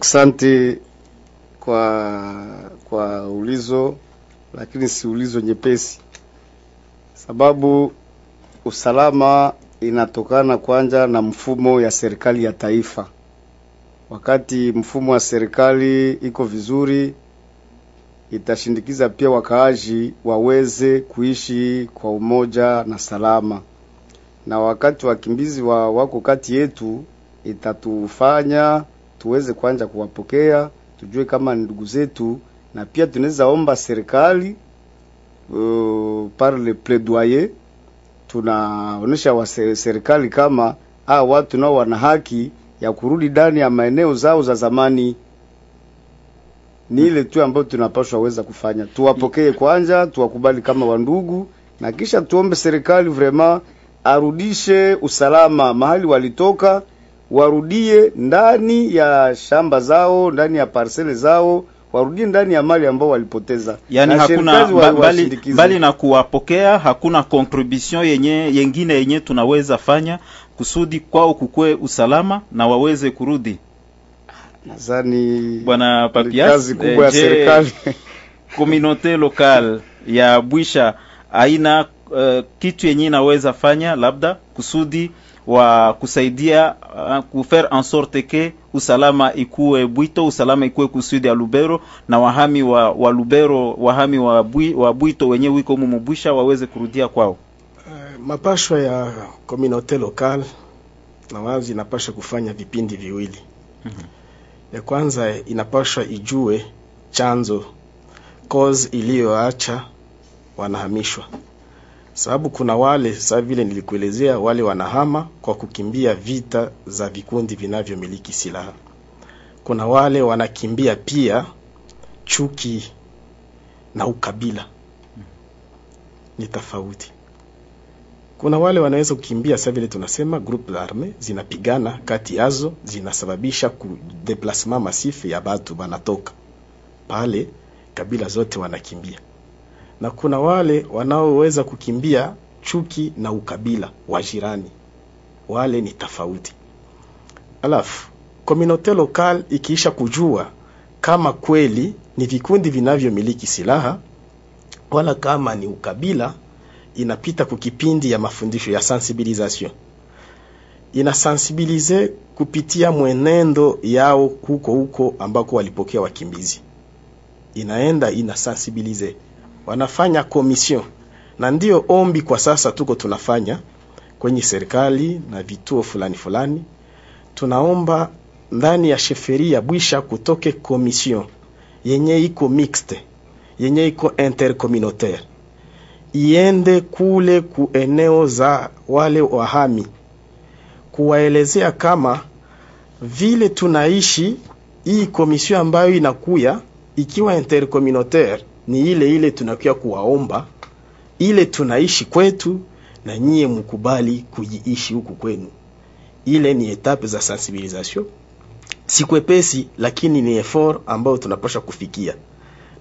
Asante kwa kwa ulizo, lakini si ulizo nyepesi, sababu usalama inatokana kwanza na mfumo ya serikali ya taifa. Wakati mfumo wa serikali iko vizuri, itashindikiza pia wakaaji waweze kuishi kwa umoja na salama, na wakati wakimbizi wa wako kati yetu, itatufanya tuweze kwanza kuwapokea, tujue kama ni ndugu zetu, na pia tunaweza omba serikali uh, par le plaidoyer tunaonesha wa serikali kama ah, watu nao wana haki ya kurudi ndani ya maeneo zao za zamani. Ni ile tu ambayo tunapaswa weza kufanya, tuwapokee kwanza, tuwakubali kama wandugu, na kisha tuombe serikali vraiment arudishe usalama mahali walitoka, warudie ndani ya shamba zao, ndani ya parcele zao, warudie ndani ya mali ambao walipoteza. Na hakuna bali, bali na kuwapokea, hakuna contribution yenye yengine yenye tunaweza fanya kusudi kwao kukue usalama na waweze kurudi. Nadhani Bwana Papias, kazi kubwa ya serikali *laughs* communauté locale ya Bwisha aina uh, kitu yenye inaweza fanya labda kusudi wa kusaidia uh, kufaire en sorte ke usalama ikuwe Bwito, usalama ikuwe kusudi ya Lubero na wahami wa, wa Lubero, wahami wa, bui, wa Bwito wenye wiko mu Mubwisha waweze kurudia kwao. Eh, mapashwa ya communauté locale na wazi inapasha kufanya vipindi viwili. Ya kwanza inapashwa ijue chanzo cause iliyoacha wanahamishwa, sababu kuna wale saa vile nilikuelezea, wale wanahama kwa kukimbia vita za vikundi vinavyomiliki silaha. Kuna wale wanakimbia pia chuki na ukabila ni tofauti. Kuna wale wanaweza kukimbia, sasa vile tunasema groupe arme zinapigana kati yazo, zinasababisha ku deplasement massif ya batu banatoka pale, kabila zote wanakimbia, na kuna wale wanaoweza kukimbia chuki na ukabila wa jirani, wale ni tofauti. Alafu communauté locale ikiisha kujua kama kweli ni vikundi vinavyomiliki silaha wala kama ni ukabila, inapita kukipindi ya mafundisho ya sensibilisation, inasensibilize kupitia mwenendo yao huko huko ambako walipokea wakimbizi, inaenda inasensibilize, wanafanya komision, na ndiyo ombi kwa sasa tuko tunafanya kwenye serikali na vituo fulani fulani, tunaomba ndani ya sheferi ya Bwisha kutoke komision yenye iko mixte yenye iko intercommunautaire iende kule ku eneo za wale wahami kuwaelezea kama vile tunaishi hii komisio ambayo inakuya ikiwa intercommunautaire ni ile ile tunakuya kuwaomba ile tunaishi kwetu na nyie mkubali kujiishi huku kwenu. Ile ni etape za sensibilisation, si kwepesi, lakini ni effort ambayo tunapasha kufikia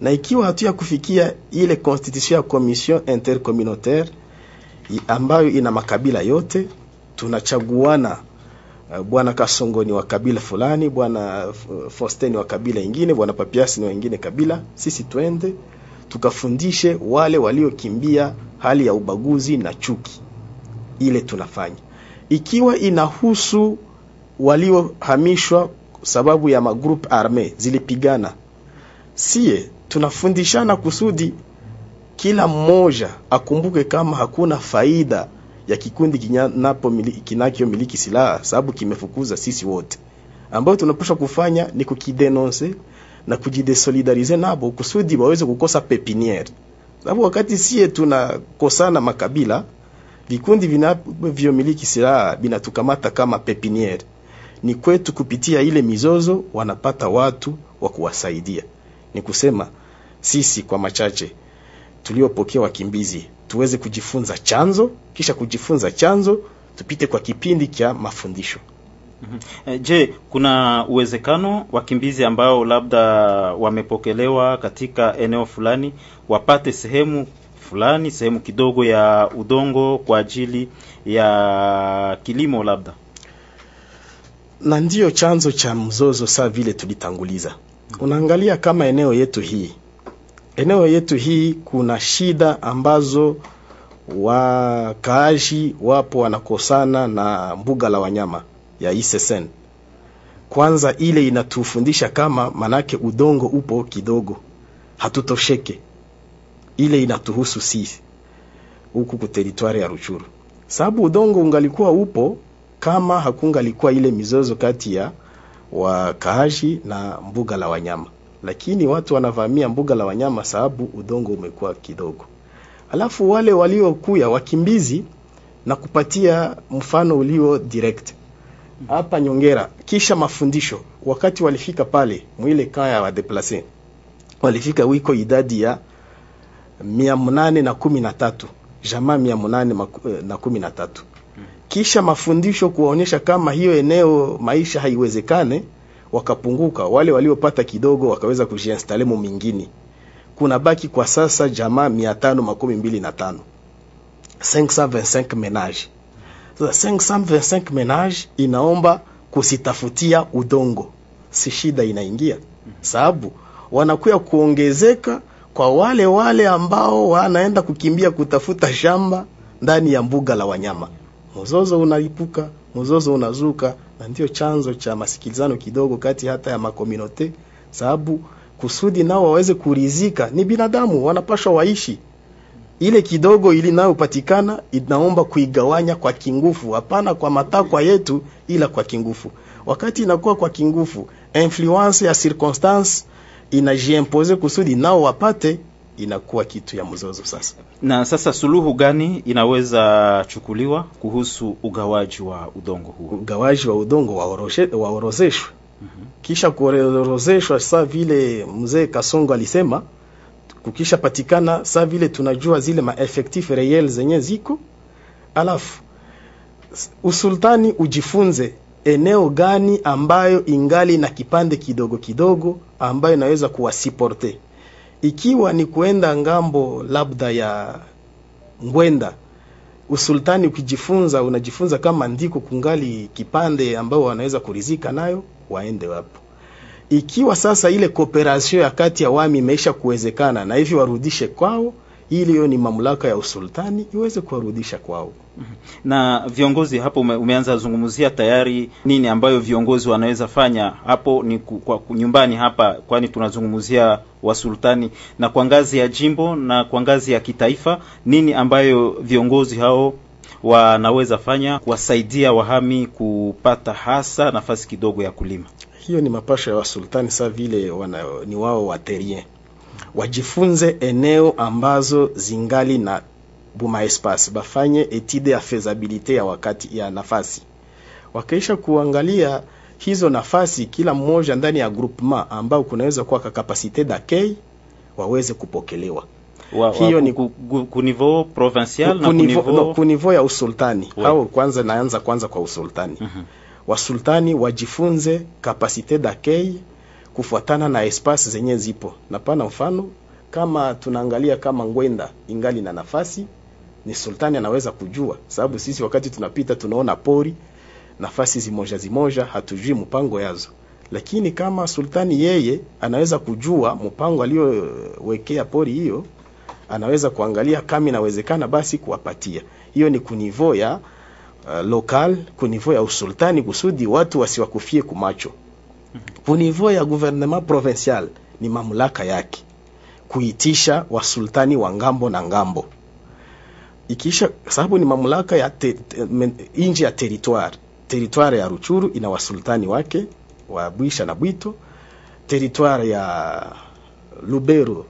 na ikiwa hatu ya kufikia ile constitution ya commission intercommunautaire ambayo ina makabila yote, tunachaguana uh, bwana Kasongo ni wa kabila fulani, bwana Faustin wa kabila ingine, bwana Papiasi ni wengine kabila. Sisi twende tukafundishe wale waliokimbia hali ya ubaguzi na chuki, ile tunafanya. Ikiwa inahusu waliohamishwa sababu ya magroup arme zilipigana, sie tunafundishana kusudi kila mmoja akumbuke kama hakuna faida ya kikundi kinachomiliki silaha, sababu kimefukuza sisi wote. Ambayo tunapaswa kufanya ni kukidenonse na kujidesolidarize nabo kusudi waweze kukosa pepiniere, sababu wakati sie tunakosana makabila, vikundi vinavyomiliki silaha vinatukamata kama pepiniere. Ni kwetu kupitia ile mizozo wanapata watu wa kuwasaidia. Ni kusema sisi kwa machache tuliopokea wakimbizi tuweze kujifunza chanzo, kisha kujifunza chanzo tupite kwa kipindi cha mafundisho. Je, kuna uwezekano wakimbizi ambao labda wamepokelewa katika eneo fulani wapate sehemu fulani, sehemu kidogo ya udongo kwa ajili ya kilimo labda? Na ndiyo chanzo cha mzozo, saa vile tulitanguliza. Unaangalia kama eneo yetu hii, eneo yetu hii kuna shida ambazo wakaaji wapo wanakosana na mbuga la wanyama ya Isesen. Kwanza ile inatufundisha kama manake udongo upo kidogo, hatutosheke. Ile inatuhusu sisi huku ku teritwari ya Ruchuru, sababu udongo ungalikuwa upo kama hakungalikuwa ile mizozo kati ya wakaaji na mbuga la wanyama, lakini watu wanavamia mbuga la wanyama sababu udongo umekuwa kidogo. Alafu wale waliokuya wakimbizi na kupatia mfano ulio direct. Hapa Nyongera, kisha mafundisho, wakati walifika pale mwile kaya wa deplace, walifika wiko idadi ya mia munane na kumi na tatu jamaa mia munane na kumi na tatu kisha mafundisho kuwaonyesha kama hiyo eneo maisha haiwezekane, wakapunguka. Wale waliopata kidogo wakaweza kujiinstale mu mingine, kuna baki kwa sasa jamaa mia tano makumi mbili na tano. 525 menage. Sasa 525 menage inaomba kusitafutia udongo, si shida inaingia, sababu wanakuya kuongezeka kwa wale wale ambao wanaenda kukimbia kutafuta shamba ndani ya mbuga la wanyama. Mzozo unalipuka, mzozo unazuka, na ndio chanzo cha masikilizano kidogo kati hata ya makominote, sababu kusudi nao waweze kurizika, ni binadamu, wanapashwa waishi. Ile kidogo ili nayo patikana, inaomba kuigawanya kwa kingufu, hapana kwa matakwa yetu, ila kwa kingufu. Wakati inakuwa kwa kingufu, influence ya circonstance inajiimpose kusudi nao wapate inakuwa kitu ya mzozo sasa. Na sasa suluhu gani inaweza chukuliwa kuhusu ugawaji wa udongo huo? Ugawaji wa udongo waorozeshwe, mm -hmm. Kisha kuorozeshwa, saa vile mzee Kasongo alisema, kukisha patikana saa vile tunajua zile maeffectif reyel zenye ziko alafu usultani ujifunze eneo gani ambayo ingali na kipande kidogo kidogo ambayo inaweza kuwasiporte ikiwa ni kuenda ng'ambo labda ya ngwenda usultani ukijifunza unajifunza kama ndiko kungali kipande ambao wanaweza kurizika nayo waende wapo. Ikiwa sasa ile kooperasio ya kati ya wami imeisha kuwezekana na hivi warudishe kwao ili hiyo ni mamlaka ya usultani iweze kuwarudisha kwao. Na viongozi hapo ume, umeanza zungumzia tayari nini ambayo viongozi wanaweza fanya hapo ni ku, kwa, nyumbani hapa kwani tunazungumzia wasultani. Na kwa ngazi ya jimbo na kwa ngazi ya kitaifa nini ambayo viongozi hao wanaweza fanya kuwasaidia wahami kupata hasa nafasi kidogo ya kulima? Hiyo ni mapasha ya wasultani saa vile wana, ni wao waterien wajifunze eneo ambazo zingali na buma espace. Bafanye etide ya fezabilite ya wakati ya nafasi. Wakaisha kuangalia hizo nafasi kila mmoja ndani ya groupement ambao kunaweza kuwa kakapasite d'accueil waweze kupokelewa. Wa, Hiyo wa, ni- ku, ku, ku niveau provincial na ku kunivo, niveau no, kunivo ya usultani. Oui. au kwanza naanza kwanza kwa usultani. Mhm. wasultani wajifunze kapasite d'accueil kufuatana na espace zenye zipo. Na pana mfano kama tunaangalia kama ngwenda ingali na nafasi ni sultani anaweza kujua. Sababu sisi wakati tunapita tunaona pori nafasi zimoja zimoja hatujui mpango yazo. Lakini kama sultani yeye anaweza kujua mpango aliyowekea pori hiyo anaweza kuangalia kama inawezekana basi kuwapatia. Hiyo ni kunivo ya uh, local kunivo ya usultani kusudi watu wasiwakufie kumacho kunivo ya gouvernement provincial ni mamlaka yake kuitisha wasultani wa ng'ambo na ng'ambo. Ikisha sababu ni mamlaka ya te, te, inji ya territoire. Territoire ya Ruchuru ina wasultani wake wa Bwisha na Bwito. Territoire ya Lubero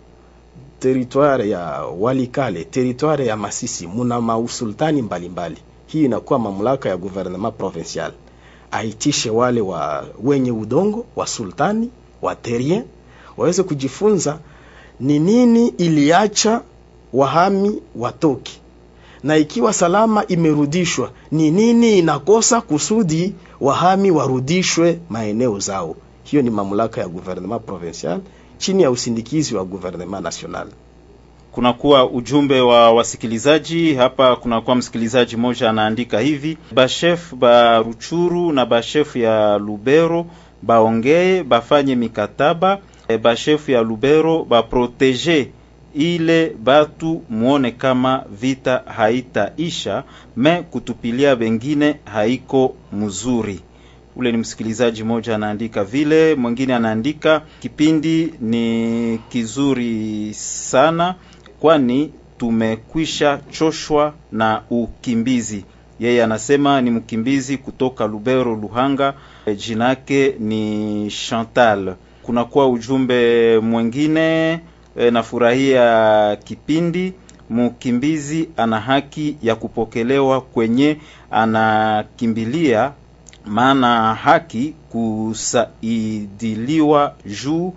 territoire ya Walikale territoire ya Masisi muna mausultani mbalimbali. Hii inakuwa mamlaka ya gouvernement provincial aitishe wale wa wenye udongo wa sultani wa terien waweze kujifunza ni nini iliacha wahami watoki na ikiwa salama imerudishwa ni nini inakosa kusudi wahami warudishwe maeneo zao? Hiyo ni mamlaka ya gouvernement provincial chini ya usindikizi wa gouvernement national kunakuwa ujumbe wa wasikilizaji hapa. Kunakuwa msikilizaji mmoja anaandika hivi: bashef ba Ruchuru na bashefu ya Lubero baongee, bafanye mikataba. E, bashefu ya Lubero baproteje ile batu muone kama vita haitaisha, me kutupilia bengine haiko mzuri. Ule ni msikilizaji mmoja anaandika vile, mwingine anaandika kipindi ni kizuri sana, kwani tumekwisha choshwa na ukimbizi. Yeye anasema ni mkimbizi kutoka Lubero Luhanga, e, jina yake ni Chantal. Kunakuwa ujumbe mwingine e, nafurahia kipindi mkimbizi ana haki ya kupokelewa kwenye anakimbilia, maana haki kusaidiliwa juu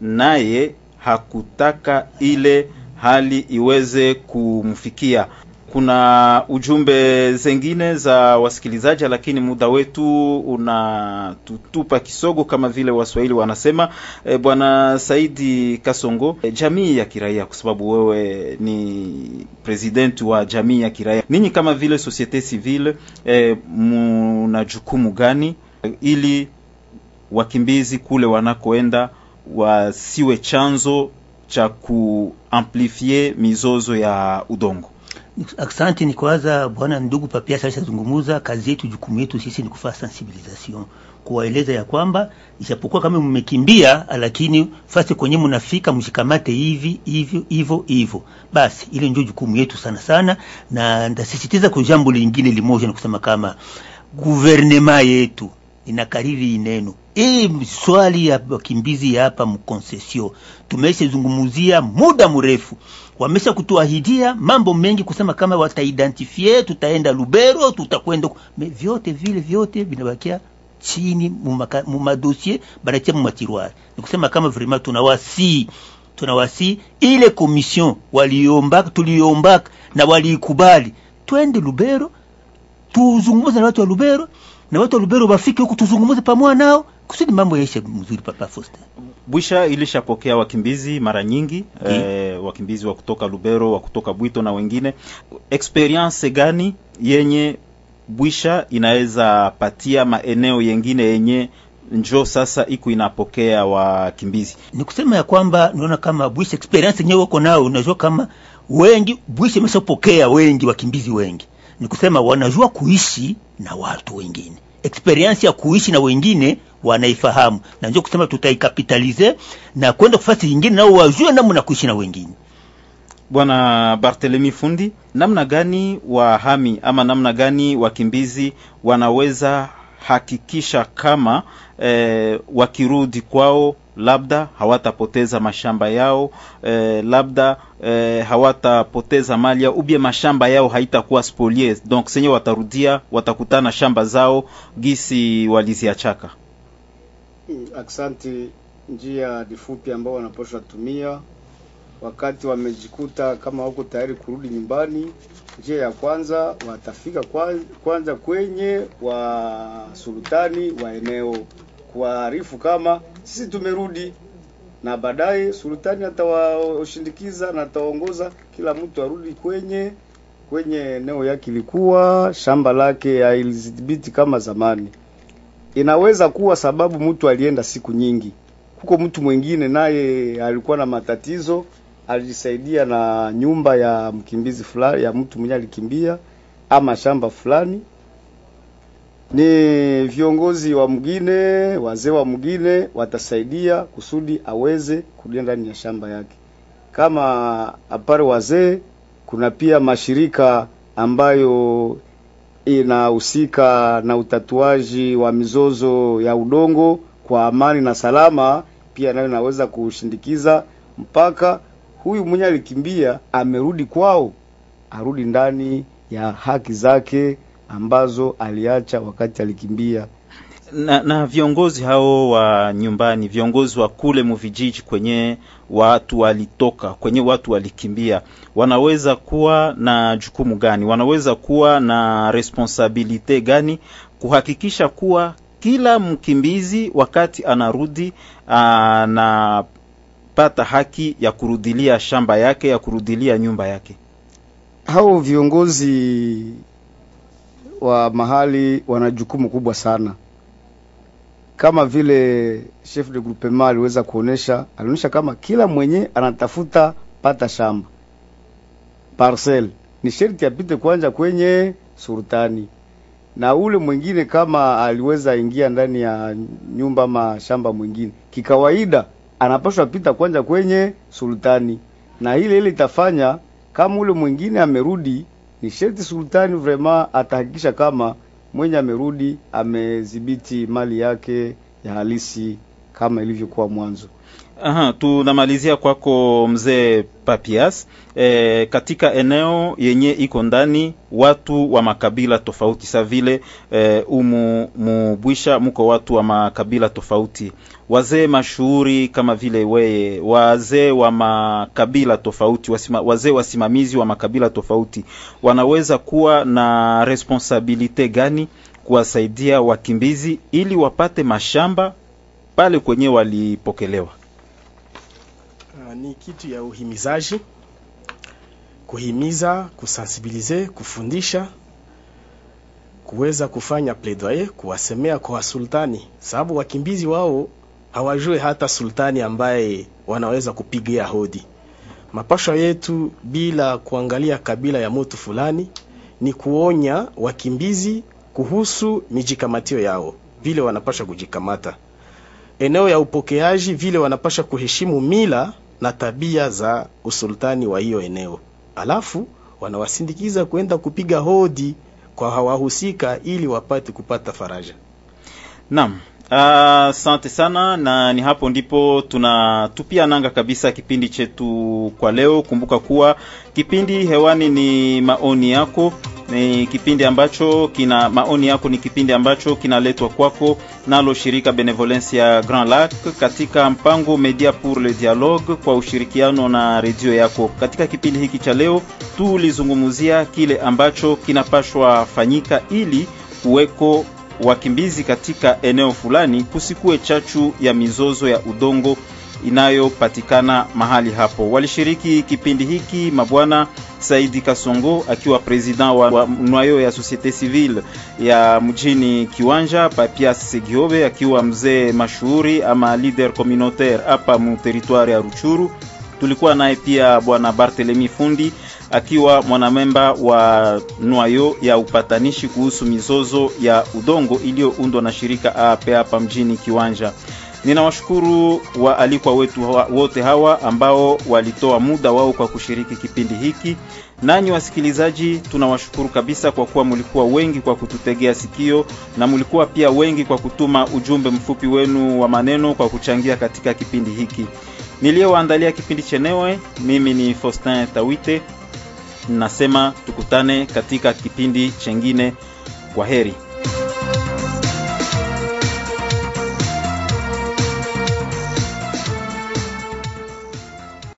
naye hakutaka ile hali iweze kumfikia. Kuna ujumbe zengine za wasikilizaji, lakini muda wetu unatutupa kisogo, kama vile Waswahili wanasema. E, Bwana Saidi Kasongo, e, jamii ya kiraia, kwa sababu wewe ni presidenti wa jamii ya kiraia, ninyi kama vile societe civile e, muna jukumu gani e, ili wakimbizi kule wanakoenda wasiwe chanzo cha kuamplifie mizozo ya udongo? aksanti ni kwanza bwana ndugu Papia sasa zungumuza. Kazi yetu jukumu yetu sisi ni kufanya sensibilisation, kuwaeleza ya kwamba ijapokuwa kama mmekimbia, lakini fasi kwenye mnafika mshikamate hivi hivyo hivyo hivyo. Basi ile ndio jukumu yetu sana sana, na ndasisitiza kwa jambo lingine limoja, na kusema kama guvernema yetu inakariri ineno. Hii swali ya wakimbizi hapa mkonsesio. Tumeshazungumuzia muda mrefu, wamesha kutuahidia mambo mengi, kusema kama wataidentifie, tutaenda Lubero, tutakwenda vyote vile vyote vinabakia chini mumadosie banatia mumatirwari. Ni kusema kama vraiment tunawasi tunawasi ile komision waliombaka tuliombaka na waliikubali twende lubero tuzungumuze na watu wa lubero na watu wa lubero wafike huku tuzungumuze pamoja nao. Kusudi mambo yaishe mzuri papa Foster. Bwisha ilishapokea wakimbizi mara nyingi e, wakimbizi wa kutoka Lubero, wa kutoka Bwito na wengine. Experience gani yenye Bwisha inaweza patia maeneo yengine yenye njo sasa iko inapokea wakimbizi? ni kusema ya kwamba naona kama bwisha experience yenyewe uko nao. Unajua kama wengi bwisha imeshapokea wengi wakimbizi wengi ni kusema wanajua kuishi na watu wengine. Experience ya kuishi na wengine wanaifahamu. Na ndio kusema tutaikapitalize na kwenda kufasi nyingine nao wajue namna kuishi na wengine. Bwana Barthelemy Fundi, namna gani wahami ama namna gani wakimbizi wanaweza hakikisha kama eh, wakirudi kwao labda hawatapoteza mashamba yao eh, labda eh, hawatapoteza mali yao ubie mashamba yao haitakuwa spolier donc senye watarudia watakutana shamba zao gisi waliziachaka Aksanti. Njia difupi ambao wanaposha tumia wakati wamejikuta kama wako tayari kurudi nyumbani. Njia ya kwanza watafika kwanza kwenye wa sultani wa eneo kuwaarifu kama sisi tumerudi, na baadaye sultani atawashindikiza na atawaongoza kila mtu arudi kwenye kwenye eneo yake ilikuwa shamba lake hailidhibiti kama zamani. Inaweza kuwa sababu mtu alienda siku nyingi, huko, mtu mwingine naye alikuwa na matatizo, alijisaidia na nyumba ya mkimbizi fulani, ya mtu mwenye alikimbia ama shamba fulani. Ni viongozi wa mgine, wazee wa mgine watasaidia kusudi aweze kulia ndani ya shamba yake. Kama apare wazee, kuna pia mashirika ambayo inahusika na utatuaji wa mizozo ya udongo kwa amani na salama, pia nayo inaweza kushindikiza mpaka huyu mwenye alikimbia amerudi kwao, arudi ndani ya haki zake ambazo aliacha wakati alikimbia. na, na viongozi hao wa nyumbani, viongozi wa kule muvijiji kwenye watu walitoka, kwenye watu walikimbia, wanaweza kuwa na jukumu gani? Wanaweza kuwa na responsabilite gani kuhakikisha kuwa kila mkimbizi wakati anarudi anapata haki ya kurudilia shamba yake, ya kurudilia nyumba yake? Hao viongozi wa mahali wana jukumu kubwa sana, kama vile chef de groupement aliweza kuonesha, alionyesha kama kila mwenye anatafuta pata shamba. Parcel ni sherti apite kwanza kwenye sultani, na ule mwingine kama aliweza ingia ndani ya nyumba ama shamba mwingine, kikawaida anapaswa pita kwanza kwenye sultani, na ile ile itafanya kama ule mwingine amerudi, ni sherti sultani vraiment atahakikisha kama mwenye amerudi amedhibiti mali yake ya halisi kama ilivyokuwa mwanzo. Aha, tunamalizia kwako mzee Papias. E, katika eneo yenye iko ndani watu wa makabila tofauti sa vile e, umu mubwisha mko watu wa makabila tofauti, wazee mashuhuri kama vile weye, wazee wa makabila tofauti, wasima, wazee wasimamizi wa makabila tofauti wanaweza kuwa na responsabilite gani kuwasaidia wakimbizi ili wapate mashamba pale kwenye walipokelewa? Ah, ni kitu ya uhimizaji, kuhimiza, kusensibilize, kufundisha, kuweza kufanya plaidoyer, kuwasemea kwa sultani, sababu wakimbizi wao hawajue hata sultani ambaye wanaweza kupigia hodi. Mapasha yetu bila kuangalia kabila ya mtu fulani ni kuonya wakimbizi kuhusu mijikamatio yao, vile wanapasha kujikamata eneo ya upokeaji vile wanapasha kuheshimu mila na tabia za usultani wa hiyo eneo, alafu wanawasindikiza kwenda kupiga hodi kwa hawahusika ili wapate kupata faraja. Naam. Asante uh, sana, na ni hapo ndipo tunatupia nanga kabisa kipindi chetu kwa leo. Kumbuka kuwa kipindi hewani ni maoni yako ni kipindi ambacho kina maoni yako, ni kipindi ambacho kinaletwa kwako nalo shirika Benevolence ya Grand Lac katika mpango Media pour le Dialogue kwa ushirikiano na redio yako. Katika kipindi hiki cha leo tulizungumzia kile ambacho kinapashwa fanyika ili kuweko wakimbizi katika eneo fulani kusikue chachu ya mizozo ya udongo inayopatikana mahali hapo. Walishiriki kipindi hiki mabwana Saidi Kasongo akiwa president wa, wa mwayo ya societe civile ya mjini Kiwanja, Papias Segiobe akiwa mzee mashuhuri ama leader communautaire hapa mu territoire ya Ruchuru. Tulikuwa naye pia bwana Barthelemy Fundi akiwa mwanamemba wa nwayo ya upatanishi kuhusu mizozo ya udongo iliyoundwa na shirika AAP hapa mjini Kiwanja. Ninawashukuru waalikwa wetu wote hawa ambao walitoa muda wao kwa kushiriki kipindi hiki. Nanyi wasikilizaji, tunawashukuru kabisa kwa kuwa mulikuwa wengi kwa kututegea sikio na mulikuwa pia wengi kwa kutuma ujumbe mfupi wenu wa maneno kwa kuchangia katika kipindi hiki. Niliyowaandalia kipindi chenewe, mimi ni Faustin Tawite, nasema tukutane katika kipindi chengine. Kwa heri.